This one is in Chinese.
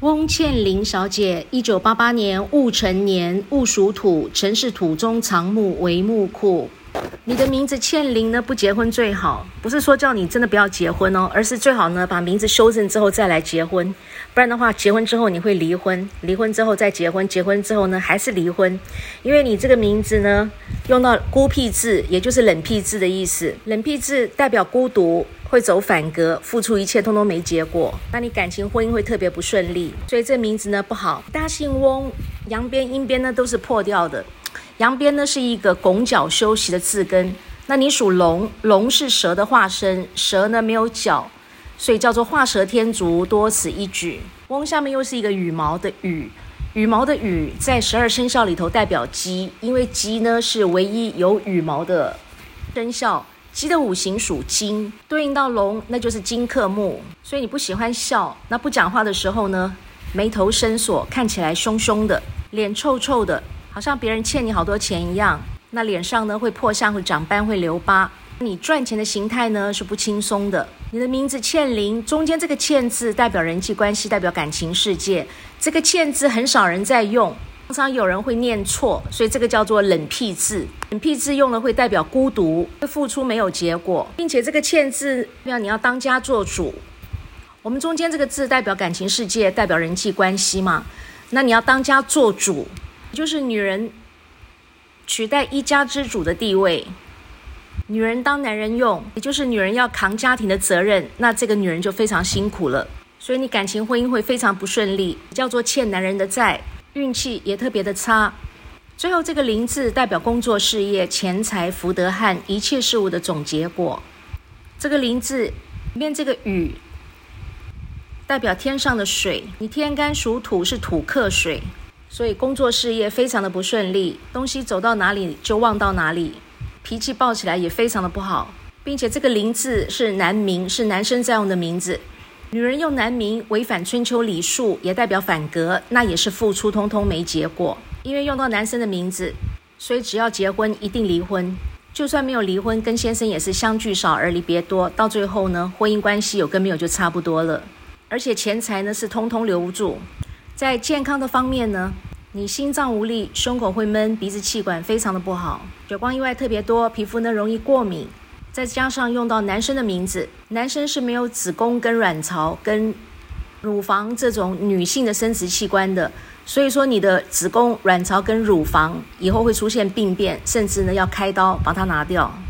翁倩玲小姐，一九八八年戊辰年，戊属土，辰是土中藏木为木库。你的名字倩玲呢？不结婚最好，不是说叫你真的不要结婚哦，而是最好呢把名字修正之后再来结婚，不然的话结婚之后你会离婚，离婚之后再结婚，结婚之后呢还是离婚，因为你这个名字呢用到孤僻字，也就是冷僻字的意思，冷僻字代表孤独。会走反格，付出一切通通没结果，那你感情婚姻会特别不顺利，所以这名字呢不好。大姓翁，阳边阴边呢都是破掉的，阳边呢是一个拱角休息的字根。那你属龙，龙是蛇的化身，蛇呢没有角，所以叫做画蛇添足，多此一举。翁下面又是一个羽毛的羽，羽毛的羽在十二生肖里头代表鸡，因为鸡呢是唯一有羽毛的生肖。鸡的五行属金，对应到龙，那就是金克木。所以你不喜欢笑，那不讲话的时候呢，眉头深锁，看起来凶凶的，脸臭臭的，好像别人欠你好多钱一样。那脸上呢会破相，会长斑，会留疤。你赚钱的形态呢是不轻松的。你的名字倩灵，中间这个倩字代表人际关系，代表感情世界。这个倩字很少人在用。常常有人会念错，所以这个叫做冷僻字。冷僻字用了会代表孤独，会付出没有结果，并且这个欠字代表你要当家做主。我们中间这个字代表感情世界，代表人际关系嘛。那你要当家做主，就是女人取代一家之主的地位，女人当男人用，也就是女人要扛家庭的责任，那这个女人就非常辛苦了。所以你感情婚姻会非常不顺利，叫做欠男人的债。运气也特别的差。最后这个“林”字代表工作、事业、钱财、福德和一切事物的总结果。这个“林”字里面这个“雨”代表天上的水。你天干属土，是土克水，所以工作事业非常的不顺利。东西走到哪里就忘到哪里，脾气暴起来也非常的不好，并且这个“林”字是男名，是男生在用的名字。女人用男名违反春秋礼数，也代表反格，那也是付出通通没结果。因为用到男生的名字，所以只要结婚一定离婚。就算没有离婚，跟先生也是相聚少而离别多。到最后呢，婚姻关系有跟没有就差不多了。而且钱财呢是通通留不住。在健康的方面呢，你心脏无力，胸口会闷，鼻子气管非常的不好，血光意外特别多，皮肤呢容易过敏。再加上用到男生的名字，男生是没有子宫跟卵巢跟乳房这种女性的生殖器官的，所以说你的子宫、卵巢跟乳房以后会出现病变，甚至呢要开刀把它拿掉。